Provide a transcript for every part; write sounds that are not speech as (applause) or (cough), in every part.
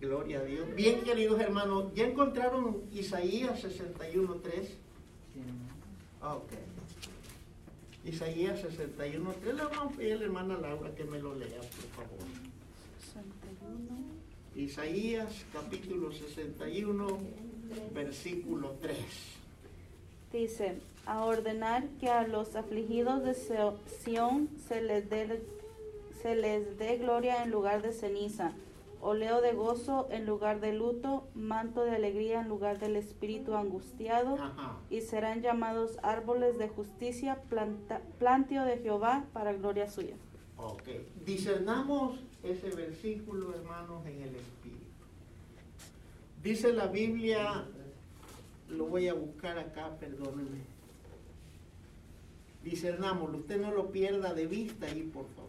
Gloria a Dios. Bien, queridos hermanos, ¿ya encontraron Isaías 61.3? Ok. Isaías 61.3. Le vamos a pedir a la hermana Laura que me lo lea, por favor. 61. Isaías capítulo 61, versículo 3. Dice, a ordenar que a los afligidos de Sión se les dé se les dé gloria en lugar de ceniza, oleo de gozo en lugar de luto, manto de alegría en lugar del espíritu angustiado, Ajá. y serán llamados árboles de justicia, planta, plantio de Jehová para gloria suya. Ok. Discernamos ese versículo, hermanos, en el Espíritu. Dice la Biblia, lo voy a buscar acá, perdónenme. Discernámoslo, usted no lo pierda de vista ahí, por favor.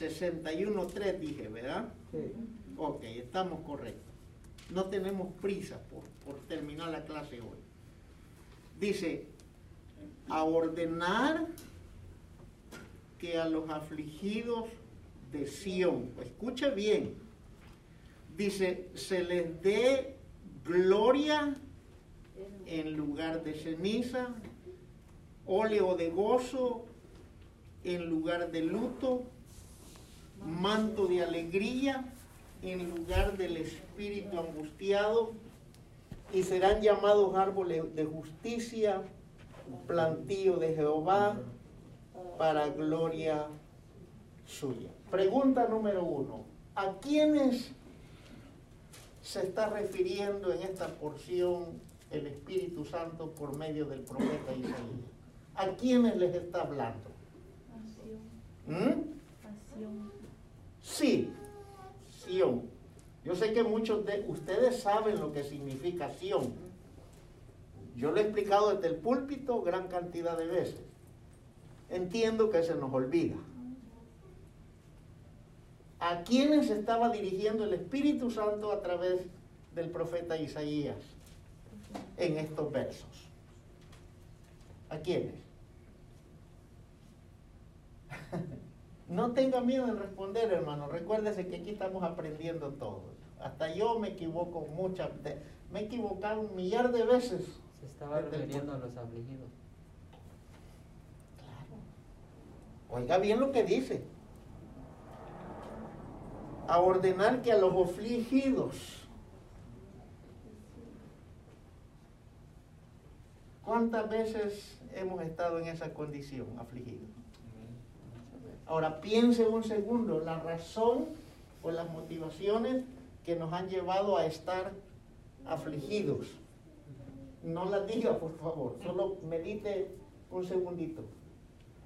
61.3 dije, ¿verdad? Ok, estamos correctos. No tenemos prisa por, por terminar la clase hoy. Dice, a ordenar que a los afligidos de Sión, escuche bien, dice, se les dé gloria en lugar de ceniza, óleo de gozo en lugar de luto, manto de alegría en lugar del espíritu angustiado, y serán llamados árboles de justicia, plantío de Jehová, para gloria suya. Pregunta número uno. ¿A quiénes se está refiriendo en esta porción el Espíritu Santo por medio del profeta Isaías? ¿A quiénes les está hablando? ¿Mm? Sí, Sión. Yo sé que muchos de ustedes saben lo que significa Sión. Yo lo he explicado desde el púlpito gran cantidad de veces. Entiendo que se nos olvida. ¿A quiénes estaba dirigiendo el Espíritu Santo a través del profeta Isaías en estos versos? ¿A quiénes? (laughs) No tenga miedo en responder, hermano. Recuérdese que aquí estamos aprendiendo todo. Hasta yo me equivoco muchas veces. Me he equivocado un millar de veces. Se estaba refiriendo a los afligidos. Claro. Oiga bien lo que dice. A ordenar que a los afligidos. ¿Cuántas veces hemos estado en esa condición, afligidos? Ahora piense un segundo la razón o las motivaciones que nos han llevado a estar afligidos. No las diga, por favor, solo medite un segundito.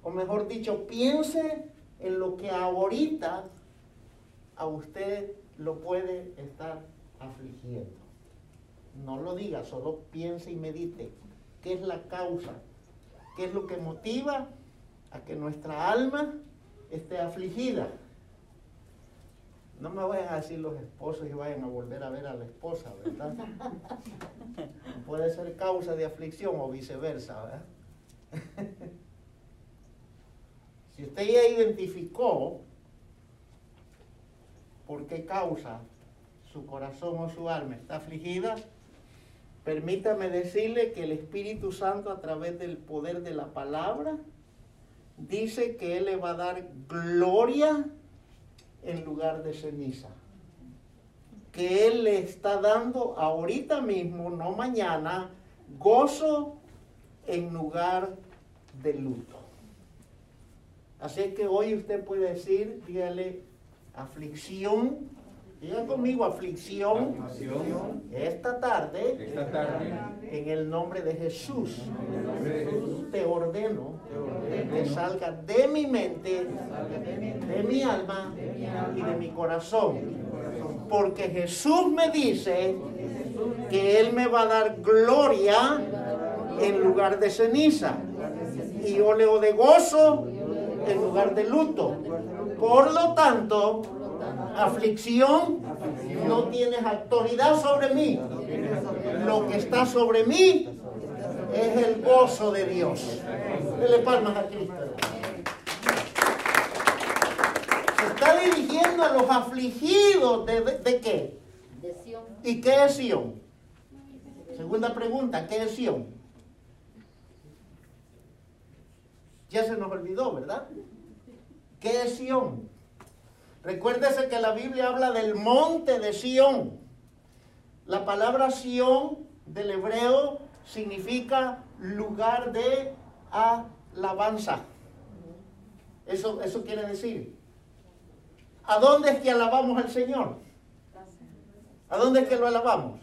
O mejor dicho, piense en lo que ahorita a usted lo puede estar afligiendo. No lo diga, solo piense y medite. ¿Qué es la causa? ¿Qué es lo que motiva a que nuestra alma esté afligida? No me vayan a decir los esposos y vayan a volver a ver a la esposa, ¿verdad? (laughs) Puede ser causa de aflicción o viceversa, ¿verdad? (laughs) si usted ya identificó por qué causa su corazón o su alma está afligida, permítame decirle que el Espíritu Santo a través del poder de la palabra dice que Él le va a dar gloria en lugar de ceniza. Que Él le está dando ahorita mismo, no mañana, gozo en lugar de luto. Así que hoy usted puede decir, dígale, aflicción, digan conmigo, aflicción, Aflicción. esta tarde, Esta tarde, en el nombre de Jesús, en el nombre de Jesús, te ordeno te ordeno que salga de mi mente, de mi alma y de mi corazón. Porque Jesús me dice que Él me va a dar gloria en lugar de ceniza y óleo de gozo en lugar de luto. Por lo tanto, aflicción no tienes autoridad sobre mí. Lo que está sobre mí es el gozo de Dios. Dele palmas a Cristo. Se está dirigiendo a los afligidos de, de, de qué? Sion. ¿Y qué es Sion? Segunda pregunta, ¿qué es Sion? Ya se nos olvidó, ¿verdad? ¿Qué es Sión? Recuérdese que la Biblia habla del monte de Sión. La palabra Sión del hebreo significa lugar de alabanza. Eso, eso quiere decir. ¿A dónde es que alabamos al Señor? ¿A dónde es que lo alabamos?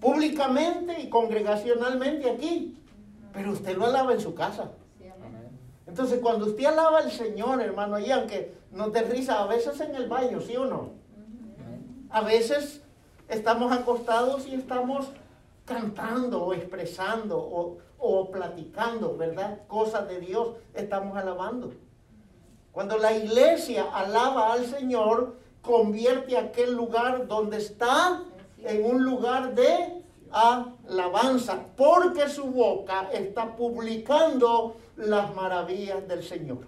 Públicamente y congregacionalmente aquí. Pero usted lo alaba en su casa. Entonces, cuando usted alaba al Señor, hermano, y aunque no te risa, a veces en el baño, ¿sí o no? A veces estamos acostados y estamos cantando o expresando o, o platicando, ¿verdad? Cosas de Dios, estamos alabando. Cuando la iglesia alaba al Señor, convierte aquel lugar donde está en un lugar de alabanza, porque su boca está publicando las maravillas del Señor.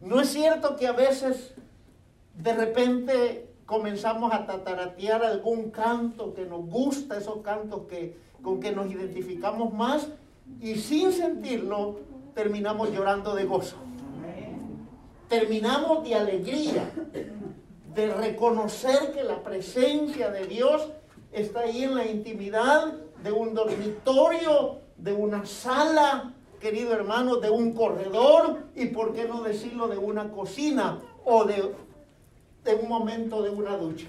No es cierto que a veces de repente comenzamos a tataratear algún canto que nos gusta, esos cantos que, con que nos identificamos más, y sin sentirlo terminamos llorando de gozo. Terminamos de alegría, de reconocer que la presencia de Dios está ahí en la intimidad de un dormitorio, de una sala, querido hermano, de un corredor y por qué no decirlo de una cocina o de, de un momento de una ducha.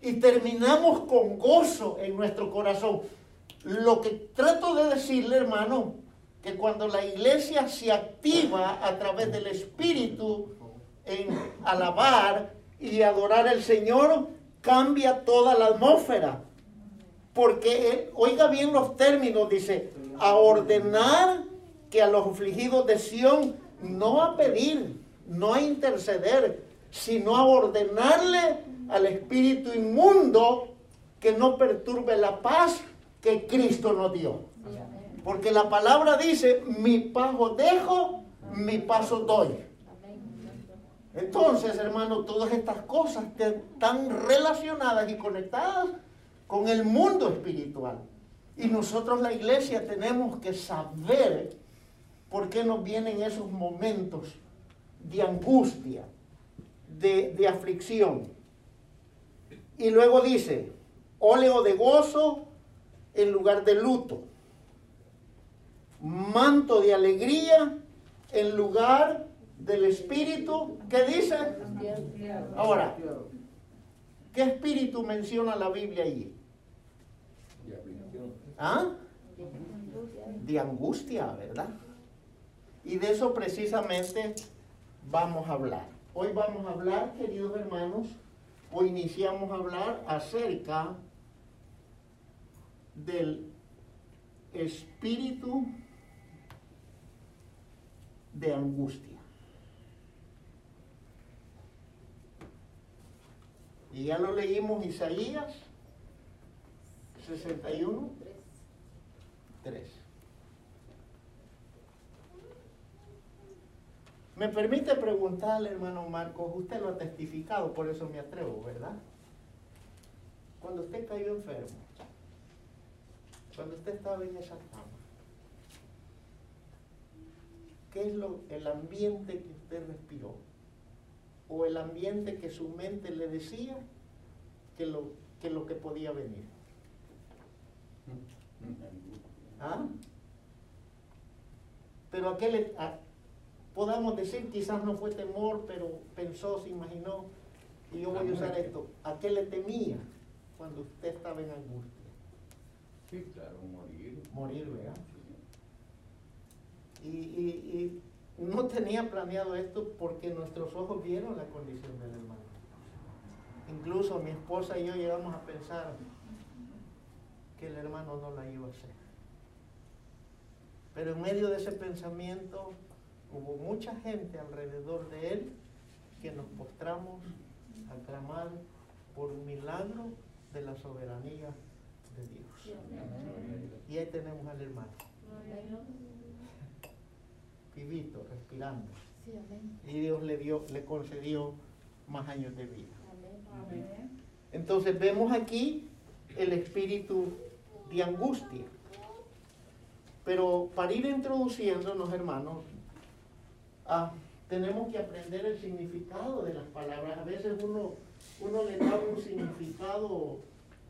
Y terminamos con gozo en nuestro corazón. Lo que trato de decirle, hermano, que cuando la iglesia se activa a través del Espíritu en alabar y adorar al Señor, cambia toda la atmósfera. Porque, oiga bien los términos, dice, a ordenar que a los afligidos de Sión, no a pedir, no a interceder, sino a ordenarle al espíritu inmundo que no perturbe la paz que Cristo nos dio. Porque la palabra dice, mi paso dejo, mi paso doy. Entonces, hermano, todas estas cosas están relacionadas y conectadas con el mundo espiritual. Y nosotros la iglesia tenemos que saber por qué nos vienen esos momentos de angustia, de, de aflicción. Y luego dice, óleo de gozo en lugar de luto, manto de alegría en lugar del espíritu. ¿Qué dice? Ahora, ¿qué espíritu menciona la Biblia allí? ¿Ah? De angustia, ¿verdad? Y de eso precisamente vamos a hablar. Hoy vamos a hablar, queridos hermanos, o iniciamos a hablar acerca del espíritu de angustia. Y ya lo leímos Isaías 61, 3. Me permite preguntarle, hermano Marcos, usted lo ha testificado, por eso me atrevo, ¿verdad? Cuando usted cayó enfermo, cuando usted estaba en esa cama, ¿qué es lo, el ambiente que usted respiró? ¿O el ambiente que su mente le decía que lo que, lo que podía venir? ¿Ah? Pero aquel, le, podamos decir, quizás no fue temor, pero pensó, se imaginó, y yo voy a usar esto, ¿a qué le temía cuando usted estaba en angustia? Sí, claro, morir. Morir, ¿verdad? Y, y, y no tenía planeado esto porque nuestros ojos vieron la condición del hermano. Incluso mi esposa y yo llegamos a pensar que el hermano no la iba a hacer. Pero en medio de ese pensamiento hubo mucha gente alrededor de él que nos postramos a clamar por un milagro de la soberanía de Dios. Y ahí tenemos al hermano. Vivito, respirando. Y Dios le dio, le concedió más años de vida. Entonces vemos aquí el espíritu de angustia. Pero para ir introduciéndonos, hermanos, ah, tenemos que aprender el significado de las palabras. A veces uno, uno le da un significado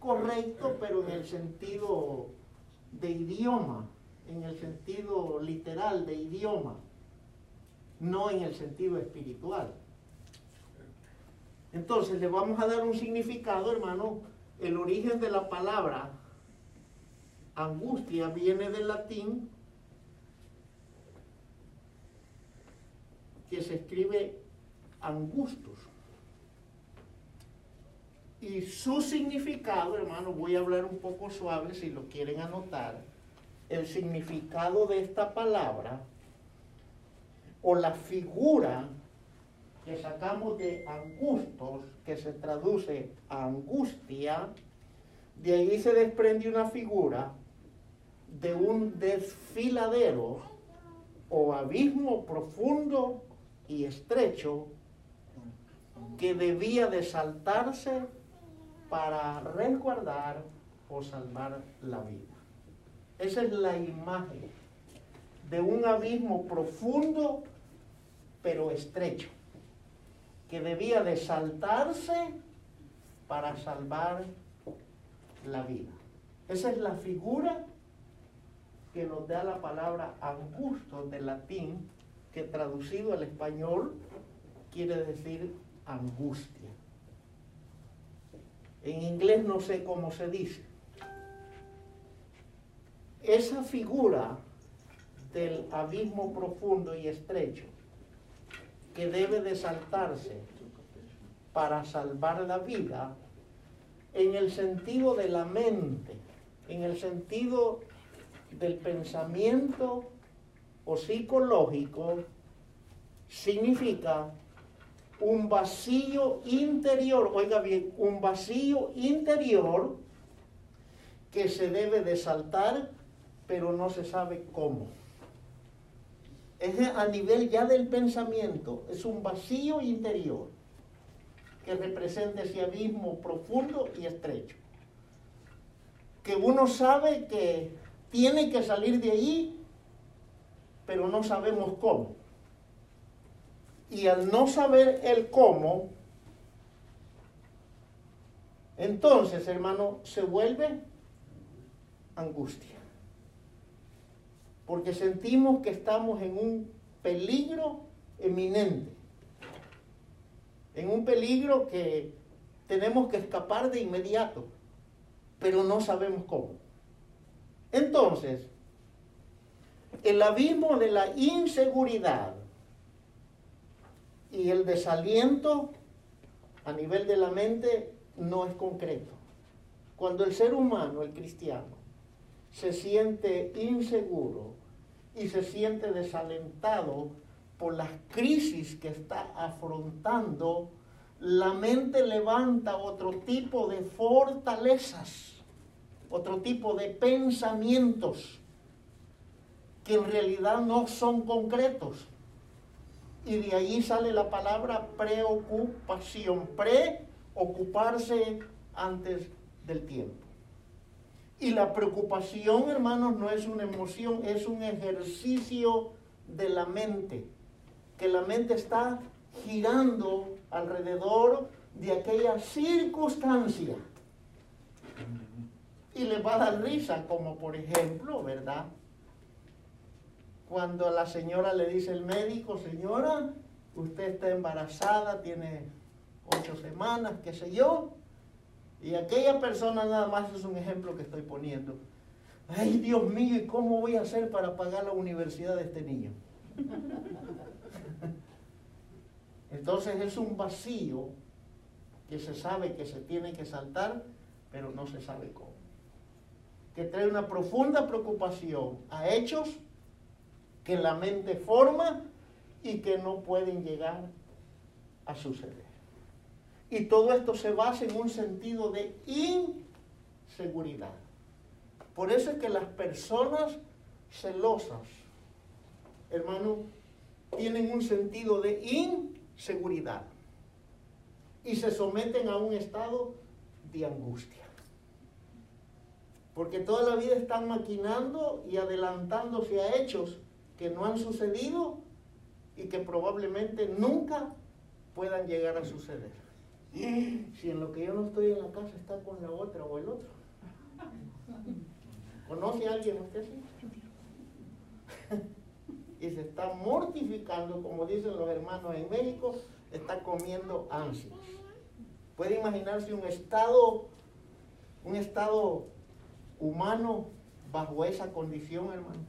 correcto, pero en el sentido de idioma, en el sentido literal de idioma, no en el sentido espiritual. Entonces le vamos a dar un significado, hermano. El origen de la palabra angustia viene del latín que se escribe angustus. Y su significado, hermano, voy a hablar un poco suave si lo quieren anotar. El significado de esta palabra o la figura que sacamos de angustos, que se traduce a angustia, de ahí se desprende una figura de un desfiladero o abismo profundo y estrecho que debía de saltarse para resguardar o salvar la vida. Esa es la imagen de un abismo profundo pero estrecho que debía de saltarse para salvar la vida. Esa es la figura que nos da la palabra angusto del latín, que traducido al español quiere decir angustia. En inglés no sé cómo se dice. Esa figura del abismo profundo y estrecho que debe de saltarse para salvar la vida en el sentido de la mente, en el sentido del pensamiento o psicológico, significa un vacío interior, oiga bien, un vacío interior que se debe de saltar, pero no se sabe cómo es a nivel ya del pensamiento, es un vacío interior que representa ese abismo profundo y estrecho. Que uno sabe que tiene que salir de ahí, pero no sabemos cómo. Y al no saber el cómo, entonces, hermano, se vuelve angustia porque sentimos que estamos en un peligro eminente, en un peligro que tenemos que escapar de inmediato, pero no sabemos cómo. Entonces, el abismo de la inseguridad y el desaliento a nivel de la mente no es concreto. Cuando el ser humano, el cristiano, se siente inseguro, y se siente desalentado por las crisis que está afrontando, la mente levanta otro tipo de fortalezas, otro tipo de pensamientos que en realidad no son concretos. Y de ahí sale la palabra preocupación, preocuparse antes del tiempo. Y la preocupación, hermanos, no es una emoción, es un ejercicio de la mente. Que la mente está girando alrededor de aquella circunstancia. Y le va a dar risa, como por ejemplo, ¿verdad? Cuando a la señora le dice el médico, señora, usted está embarazada, tiene ocho semanas, qué sé yo, y aquella persona nada más es un ejemplo que estoy poniendo. Ay, Dios mío, ¿y cómo voy a hacer para pagar la universidad de este niño? (laughs) Entonces es un vacío que se sabe que se tiene que saltar, pero no se sabe cómo. Que trae una profunda preocupación a hechos que la mente forma y que no pueden llegar a suceder. Y todo esto se basa en un sentido de inseguridad. Por eso es que las personas celosas, hermano, tienen un sentido de inseguridad y se someten a un estado de angustia. Porque toda la vida están maquinando y adelantándose a hechos que no han sucedido y que probablemente nunca puedan llegar a suceder. (clears throat) Si en lo que yo no estoy en la casa está con la otra o el otro. ¿Conoce a alguien usted así? (laughs) y se está mortificando, como dicen los hermanos en México, está comiendo ansias. Puede imaginarse un estado, un estado humano bajo esa condición, hermano.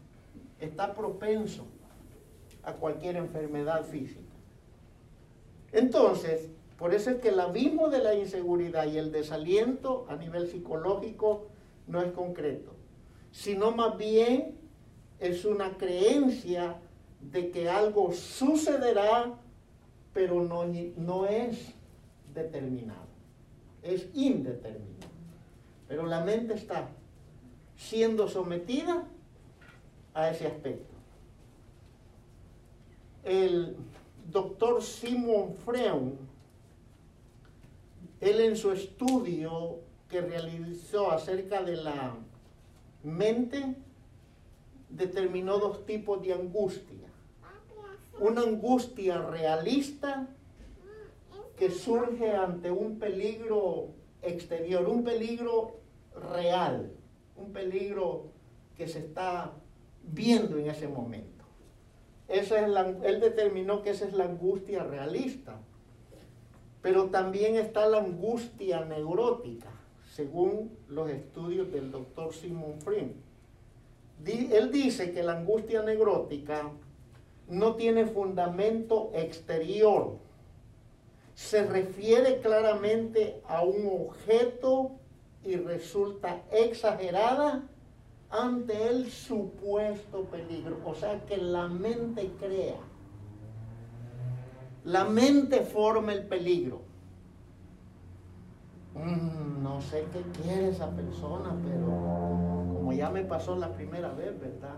Está propenso a cualquier enfermedad física. Entonces, por eso es que el abismo de la inseguridad y el desaliento a nivel psicológico no es concreto, sino más bien es una creencia de que algo sucederá, pero no, es determinado, es indeterminado. Pero la mente está siendo sometida a ese aspecto. El doctor Simon Freund, él en su estudio que realizó acerca de la mente, determinó dos tipos de angustia. Una angustia realista que surge ante un peligro exterior, un peligro real, un peligro que se está viendo en ese momento. Esa es la, él determinó que esa es la angustia realista. Pero también está la angustia neurótica, según los estudios del doctor Simon Freund. Él dice que la angustia neurótica no tiene fundamento exterior. Se refiere claramente a un objeto y resulta exagerada ante el supuesto peligro. O sea que la mente crea. La mente forma el peligro. Mm, no sé qué quiere esa persona, pero como ya me pasó la primera vez, ¿verdad?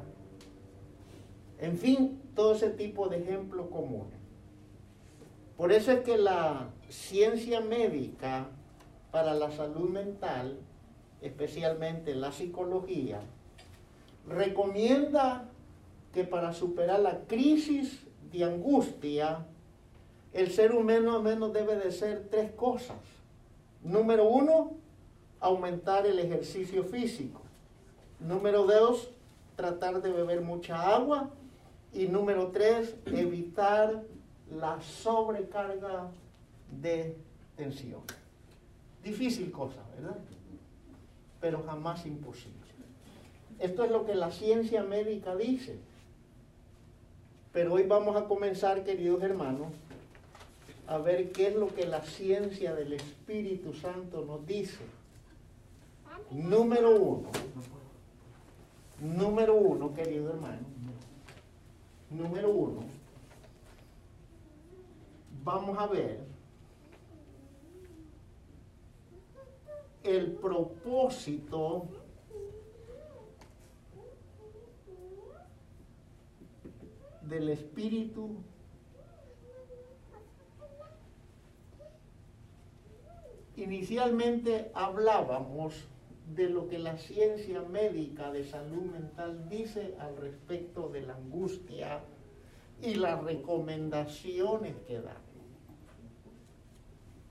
En fin, todo ese tipo de ejemplos comunes. Por eso es que la ciencia médica para la salud mental, especialmente la psicología, recomienda que para superar la crisis de angustia, el ser humano menos debe de ser tres cosas. Número uno, aumentar el ejercicio físico. Número dos, tratar de beber mucha agua. Y número tres, evitar la sobrecarga de tensión. Difícil cosa, ¿verdad? Pero jamás imposible. Esto es lo que la ciencia médica dice. Pero hoy vamos a comenzar, queridos hermanos, a ver qué es lo que la ciencia del Espíritu Santo nos dice. Número uno. Número uno, querido hermano. Número uno. Vamos a ver el propósito del Espíritu Inicialmente hablábamos de lo que la ciencia médica de salud mental dice al respecto de la angustia y las recomendaciones que da.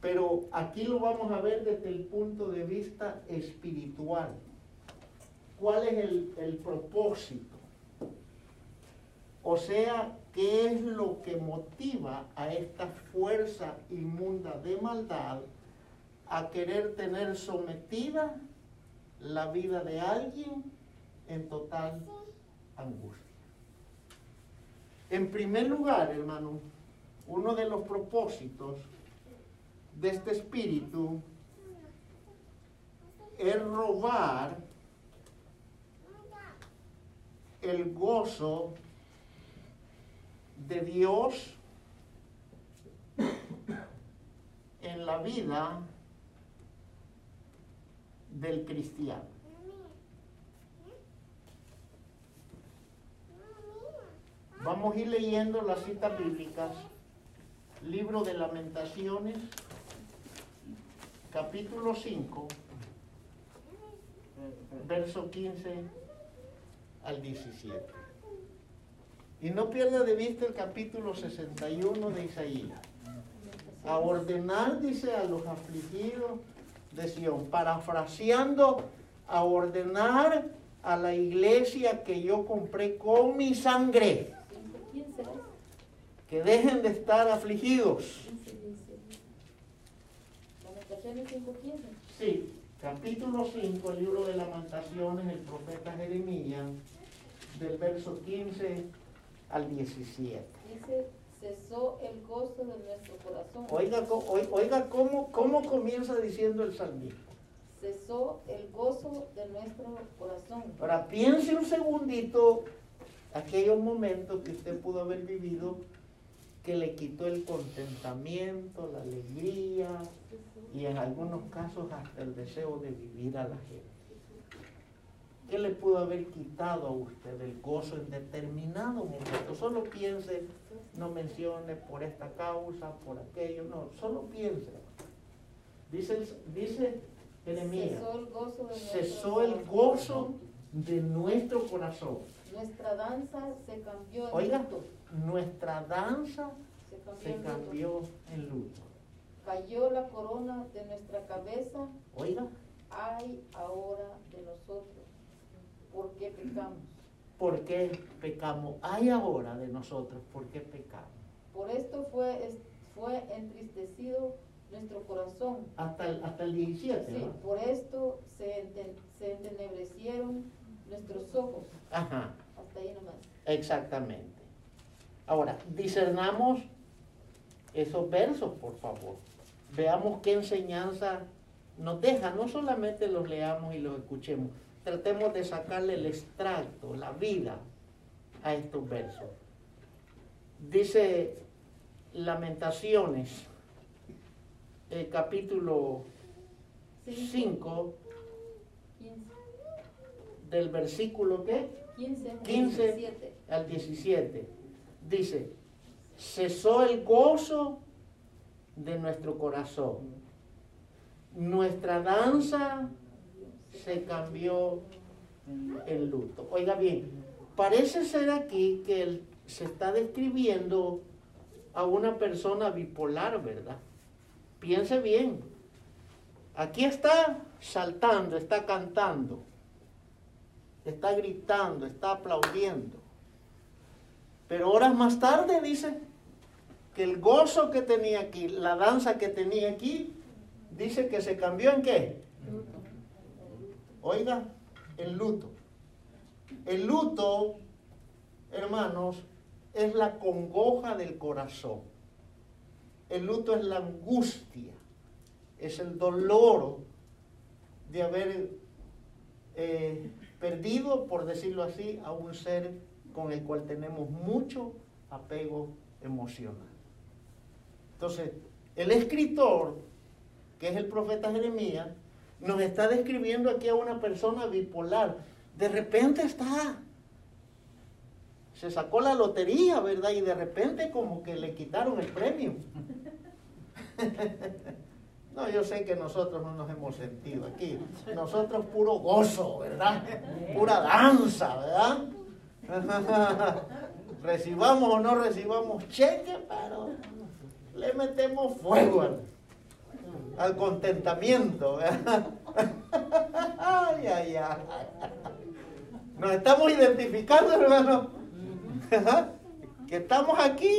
Pero aquí lo vamos a ver desde el punto de vista espiritual. ¿Cuál es el, propósito? O sea, ¿qué es lo que motiva a esta fuerza inmunda de maldad a querer tener sometida la vida de alguien en total angustia? En primer lugar, hermano, uno de los propósitos de este espíritu es robar el gozo de Dios en la vida del cristiano. Vamos a ir leyendo las citas bíblicas. Libro de Lamentaciones, capítulo 5, verso 15 al 17. Y no pierda de vista el capítulo 61 de Isaías. A ordenar, dice, a los afligidos de Sion, parafraseando, a ordenar a la iglesia que yo compré con mi sangre, que dejen de estar afligidos. Sí, capítulo 5, libro de lamentaciones, el profeta Jeremías, del verso 15 al 17. Cesó el gozo de nuestro corazón. Oiga, co- oi- oiga cómo, cómo comienza diciendo el salmista. Cesó el gozo de nuestro corazón. Ahora piense un segundito aquellos momentos que usted pudo haber vivido que le quitó el contentamiento, la alegría y en algunos casos hasta el deseo de vivir a la gente. ¿Qué le pudo haber quitado a usted el gozo en determinado momento? Solo piense, no mencione por esta causa, por aquello, no, solo piense. Dice, dice Jeremías, Cesó el gozo de nuestro cesó el corazón. gozo de nuestro corazón. Nuestra danza se cambió en Oiga, luto. nuestra danza Se cambió se en luto. en luto. Cayó la corona de nuestra cabeza. Oiga, Ay ahora de nosotros. ¿Por qué pecamos? ¿por qué pecamos? Hay ahora de nosotros, ¿por qué pecamos? Por esto fue, fue entristecido nuestro corazón. Hasta el, hasta el 17, Sí, ¿no? por esto se, enten- se entenebrecieron nuestros ojos. Ajá, Hasta ahí nomás. exactamente. Ahora, discernamos esos versos, por favor. Veamos qué enseñanza nos deja. No solamente los leamos y los escuchemos. Tratemos de sacarle el extracto, la vida a estos versos. Dice Lamentaciones, el capítulo Sí, 5, 15, del versículo ¿qué? 15, 15. 17. al 17. Dice, cesó el gozo de nuestro corazón. Nuestra danza se cambió en luto. Oiga bien, parece ser aquí que se está describiendo a una persona bipolar, ¿verdad? Piense bien. Aquí está saltando, está cantando, está gritando, está aplaudiendo. Pero horas más tarde dice que el gozo que tenía aquí, la danza que tenía aquí, dice que se cambió en qué? Oiga, el luto. El luto, hermanos, es la congoja del corazón. El luto es la angustia, es el dolor de haber eh, perdido, por decirlo así, a un ser con el cual tenemos mucho apego emocional. Entonces, el escritor, que es el profeta Jeremías, nos está describiendo aquí a una persona bipolar. De repente está, se sacó la lotería, ¿verdad? Y de repente como que le quitaron el premio. (laughs) No, yo sé que nosotros no nos hemos sentido aquí. Nosotros puro gozo, ¿verdad? Pura danza, ¿verdad? (laughs) recibamos o no recibamos cheque, pero le metemos fuego al, contentamiento. (laughs) Ay, ay, ay. Nos estamos identificando, hermano. (laughs) Que estamos aquí,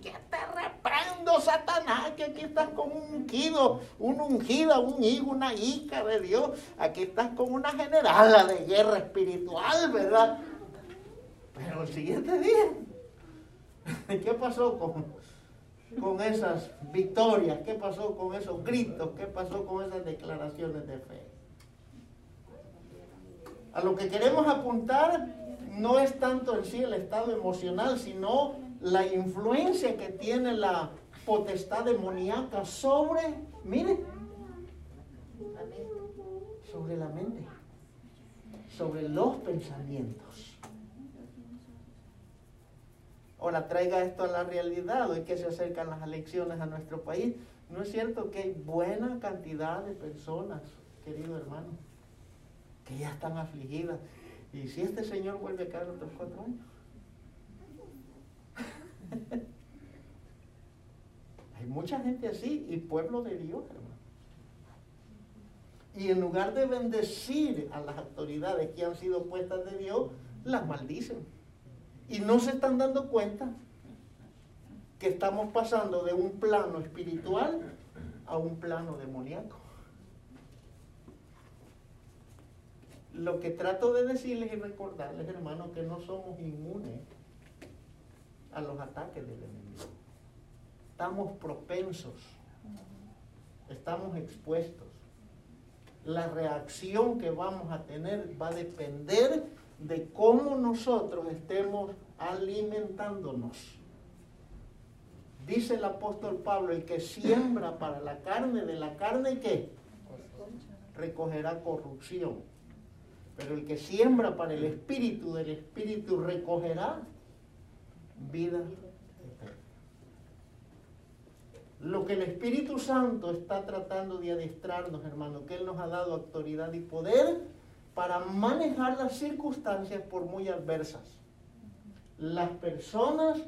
que te reprendo, Satanás, que aquí estás con un ungido, una ungida, un hijo, una hija de Dios. Aquí estás con una generala de guerra espiritual, ¿verdad? Pero el siguiente día, (laughs) ¿qué pasó con, con esas victorias? ¿Qué pasó con esos gritos? ¿Qué pasó con esas declaraciones de fe? A lo que queremos apuntar no es tanto en sí el estado emocional, sino la influencia que tiene la potestad demoníaca sobre, mire, sobre la mente, sobre los pensamientos. Ahora traiga esto a la realidad, hoy que se acercan las elecciones a nuestro país, ¿no es cierto que hay buena cantidad de personas, querido hermano, que ya están afligidas? ¿Y si este señor vuelve a caer otros cuatro años? (laughs) hay mucha gente así y pueblo de Dios, hermano. Y en lugar de bendecir a las autoridades que han sido puestas de Dios, las maldicen. Y no se están dando cuenta que estamos pasando de un plano espiritual a un plano demoníaco. Lo que trato de decirles y recordarles, hermanos, que no somos inmunes a los ataques del enemigo. Estamos propensos, estamos expuestos la reacción que vamos a tener va a depender de cómo nosotros estemos alimentándonos. Dice el apóstol Pablo, el que siembra para la carne, de la carne ¿qué? Recogerá corrupción. Pero el que siembra para el espíritu, del espíritu recogerá vida lo que el Espíritu Santo está tratando de adestrarnos, hermano, que Él nos ha dado autoridad y poder para manejar las circunstancias por muy adversas. Las personas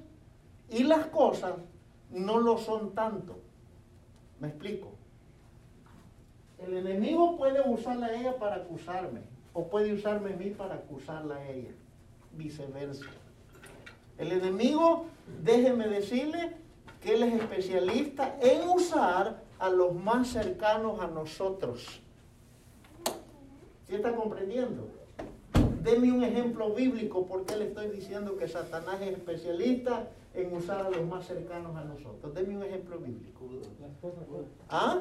y las cosas no lo son tanto. ¿Me explico? El enemigo puede usarla a ella para acusarme, o puede usarme a mí para acusarla a ella, viceversa. El enemigo, déjeme decirle, que Él es especialista en usar a los más cercanos a nosotros. ¿Sí está comprendiendo? Deme un ejemplo bíblico porque le estoy diciendo que Satanás es especialista en usar a los más cercanos a nosotros. Deme un ejemplo bíblico. ¿Ah?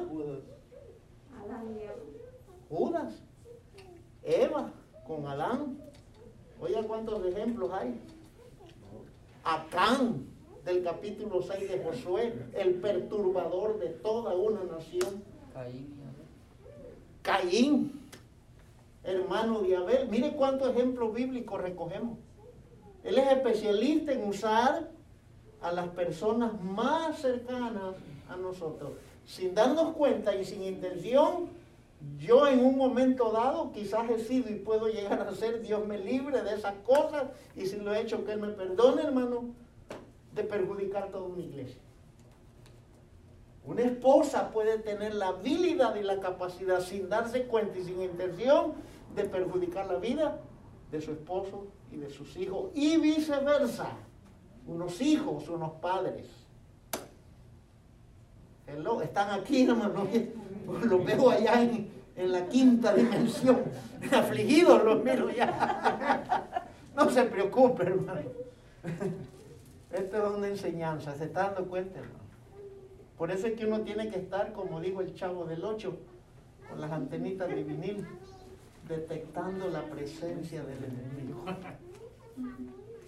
Judas. Eva con Adán. Oiga cuántos ejemplos hay. Acán del capítulo 6 de Josué, el perturbador de toda una nación. Caín. Caín, hermano de Abel. Mire cuántos ejemplos bíblicos recogemos. Él es especialista en usar a las personas más cercanas a nosotros. Sin darnos cuenta y sin intención, yo en un momento dado quizás he sido y puedo llegar a ser, Dios me libre de esas cosas y si lo he hecho, que Él me perdone, hermano de perjudicar toda una iglesia. Una esposa puede tener la habilidad y la capacidad sin darse cuenta y sin intención de perjudicar la vida de su esposo y de sus hijos y viceversa. Unos hijos, unos padres. están aquí, hermano. (laughs) Los veo allá en, en la quinta dimensión. (laughs) Afligidos los miro ya. (laughs) No se preocupe, hermano. Esto es una enseñanza, ¿se está dando cuenta, hermano? Por eso es que uno tiene que estar, como dijo el chavo del 8, con las antenitas de vinil, detectando la presencia del enemigo.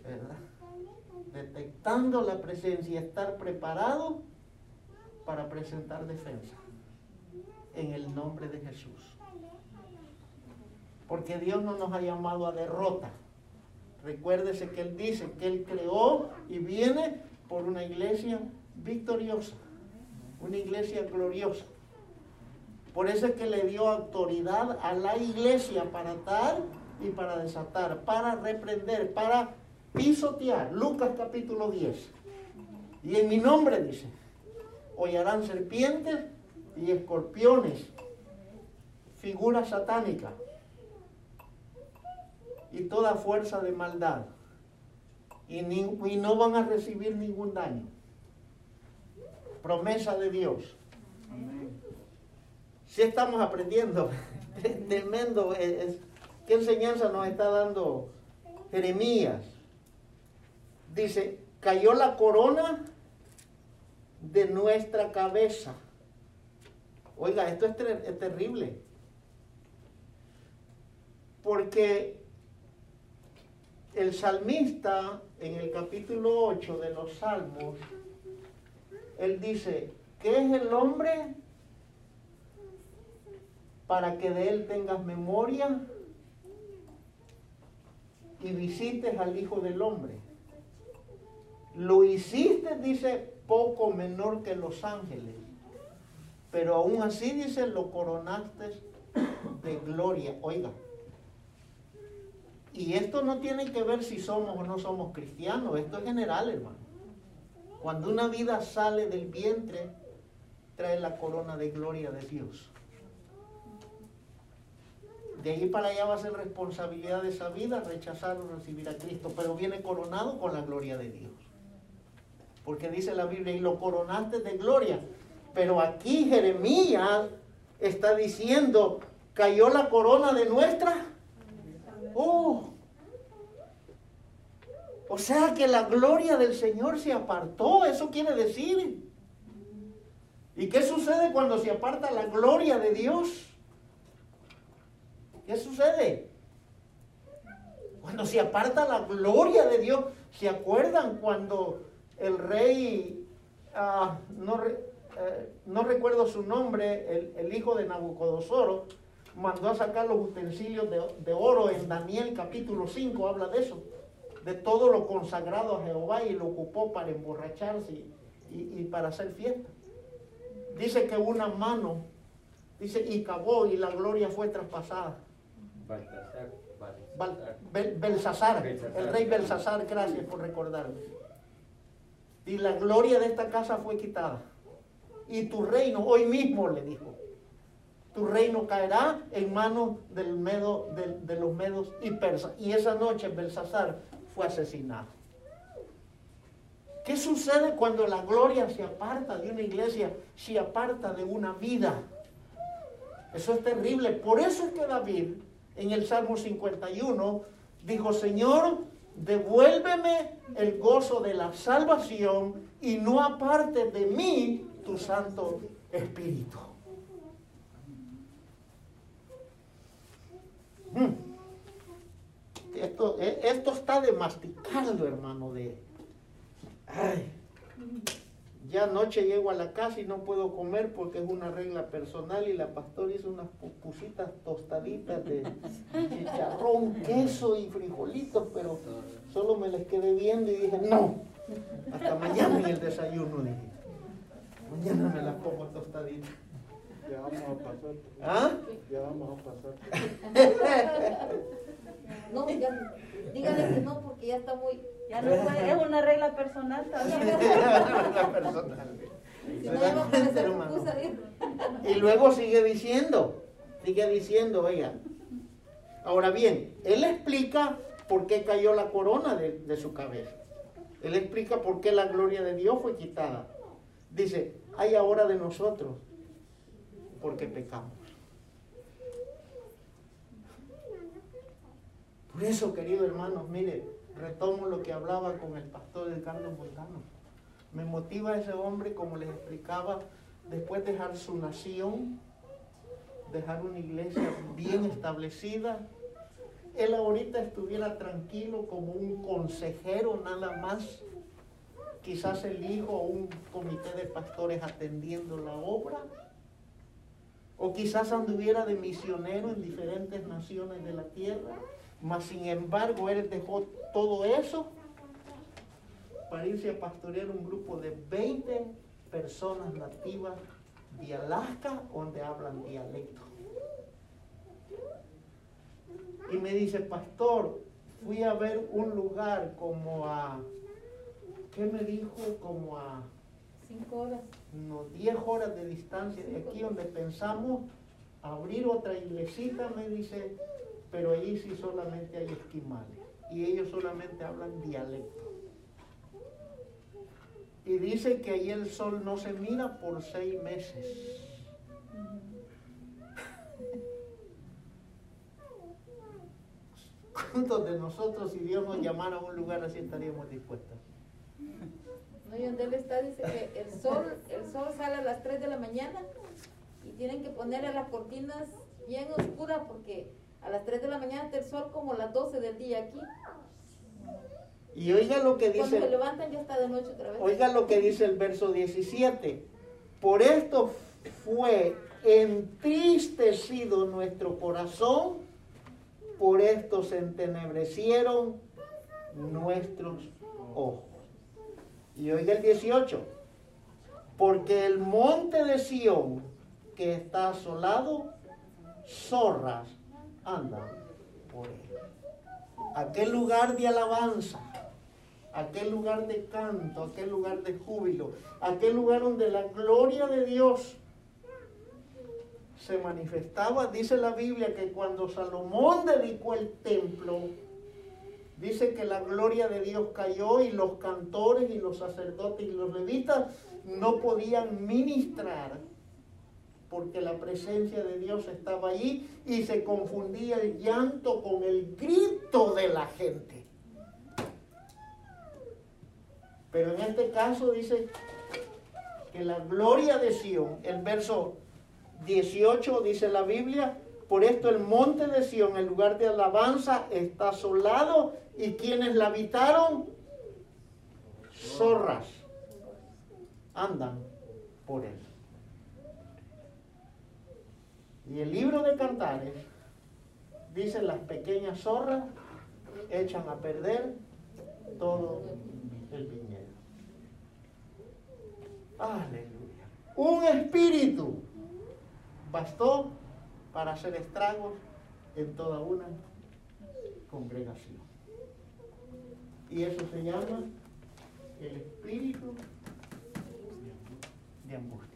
¿Verdad? Detectando la presencia y estar preparado para presentar defensa. En el nombre de Jesús. Porque Dios no nos ha llamado a derrota Recuérdese que Él dice que Él creó y viene por una iglesia victoriosa, una iglesia gloriosa. Por eso es que le dio autoridad a la iglesia para atar y para desatar, para reprender, para pisotear. Lucas capítulo 10. Y en mi nombre dice, hollarán serpientes y escorpiones, figura satánica y toda fuerza de maldad. Y, no van a recibir ningún daño. Promesa de Dios. Si estamos aprendiendo, (laughs) tremendo, ¿qué enseñanza nos está dando Jeremías? Dice, cayó la corona de nuestra cabeza. Oiga, esto es, es terrible. Porque el salmista en el capítulo 8 de los Salmos, él dice, ¿qué es el hombre para que de él tengas memoria y visites al Hijo del Hombre? Lo hiciste, dice, poco menor que los ángeles. Pero aún así, dice, lo coronaste de gloria. Oiga. Y esto no tiene que ver si somos o no somos cristianos. Esto es general, hermano. Cuando una vida sale del vientre, trae la corona de gloria de Dios. De ahí para allá va a ser responsabilidad de esa vida rechazar o recibir a Cristo, pero viene coronado con la gloria de Dios. Porque dice la Biblia, y lo coronaste de gloria. Pero aquí Jeremías está diciendo, cayó la corona de nuestra. Oh. O sea que la gloria del Señor se apartó, eso quiere decir. ¿Y qué sucede cuando se aparta la gloria de Dios? ¿Qué sucede? Cuando se aparta la gloria de Dios, ¿se acuerdan cuando el rey, ah, no, eh, no, recuerdo su nombre, el, hijo de Nabucodonosor, mandó a sacar los utensilios de, oro en Daniel capítulo 5, habla de eso, de todo lo consagrado a Jehová y lo ocupó para emborracharse y, y para hacer fiesta. Dice que una mano, dice, y cavó y la gloria fue traspasada. Belsasar, el rey Belsasar, gracias por recordarme. Y la gloria de esta casa fue quitada. Y tu reino, hoy mismo le dijo, tu reino caerá en manos del medo, de, los medos y persas. Y esa noche Belsasar fue asesinado. ¿Qué sucede cuando la gloria se aparta de una iglesia, se aparta de una vida? Eso es terrible. Por eso es que David en el Salmo 51, dijo, Señor, devuélveme el gozo de la salvación y no aparte de mí tu Santo Espíritu. Hmm. Esto, eh, esto está de masticando, hermano, de... Ay. Ya anoche llego a la casa y no puedo comer porque es una regla personal y la pastora hizo unas pupusitas tostaditas de (laughs) chicharrón, queso y frijolitos, pero solo me les quedé viendo y dije, no, hasta mañana en el desayuno, dije. Mañana me las pongo tostaditas. Ya vamos a pasar. ¿Ah? Ya vamos a pasar. (laughs) No, ya, dígale que no, porque ya está muy ya no puede, es una regla personal (laughs) también. y luego sigue diciendo, sigue diciendo, oiga. Ahora bien, él explica por qué cayó la corona de, de su cabeza. Él explica por qué la gloria de Dios fue quitada. Dice, hay ahora de nosotros porque pecamos. Por eso, queridos hermanos, mire, retomo lo que hablaba con el pastor de Carlos Montano. Me motiva ese hombre, como les explicaba, después de dejar su nación, dejar una iglesia bien establecida. Él ahorita estuviera tranquilo como un consejero nada más, quizás el hijo o un comité de pastores atendiendo la obra, o quizás anduviera de misionero en diferentes naciones de la tierra mas sin embargo, él dejó todo eso para irse a pastorear un grupo de 20 personas nativas de Alaska donde hablan dialecto. Y me dice, pastor, fui a ver un lugar como a, ¿qué me dijo? Como a... Cinco horas. No, diez horas de distancia de aquí donde pensamos abrir otra iglesita, me dice, pero allí sí solamente hay esquimales y ellos solamente hablan dialecto. Y dice que allí el sol no se mira por seis meses. ¿Cuántos de nosotros, si Dios nos llamara a un lugar así, estaríamos dispuestos? No, y donde él está, dice que el sol, el sol sale a las 3 de la mañana y tienen que ponerle las cortinas bien oscuras porque a las 3 de la mañana está el sol como las 12 del día aquí. Y oiga lo que dice. Cuando se levantan ya está de noche otra vez. Oiga lo que dice el verso 17. Por esto fue entristecido nuestro corazón, por esto se entenebrecieron nuestros ojos. Y oiga el 18. Porque el monte de Sión, que está asolado, zorras andan por él. Aquel lugar de alabanza, aquel lugar de canto, aquel lugar de júbilo, aquel lugar donde la gloria de Dios se manifestaba. Dice la Biblia que cuando Salomón dedicó el templo, dice que la gloria de Dios cayó y los cantores y los sacerdotes y los levitas no podían ministrar porque la presencia de Dios estaba allí y se confundía el llanto con el grito de la gente. Pero en este caso dice que la gloria de Sión, el verso 18 dice la Biblia, por esto el monte de Sión, el lugar de alabanza, está asolado y quienes la habitaron, zorras, andan por él. Y el libro de cantares dice las pequeñas zorras echan a perder todo el viñedo. Aleluya. Un espíritu bastó para hacer estragos en toda una congregación. Y eso se llama el espíritu de angustia.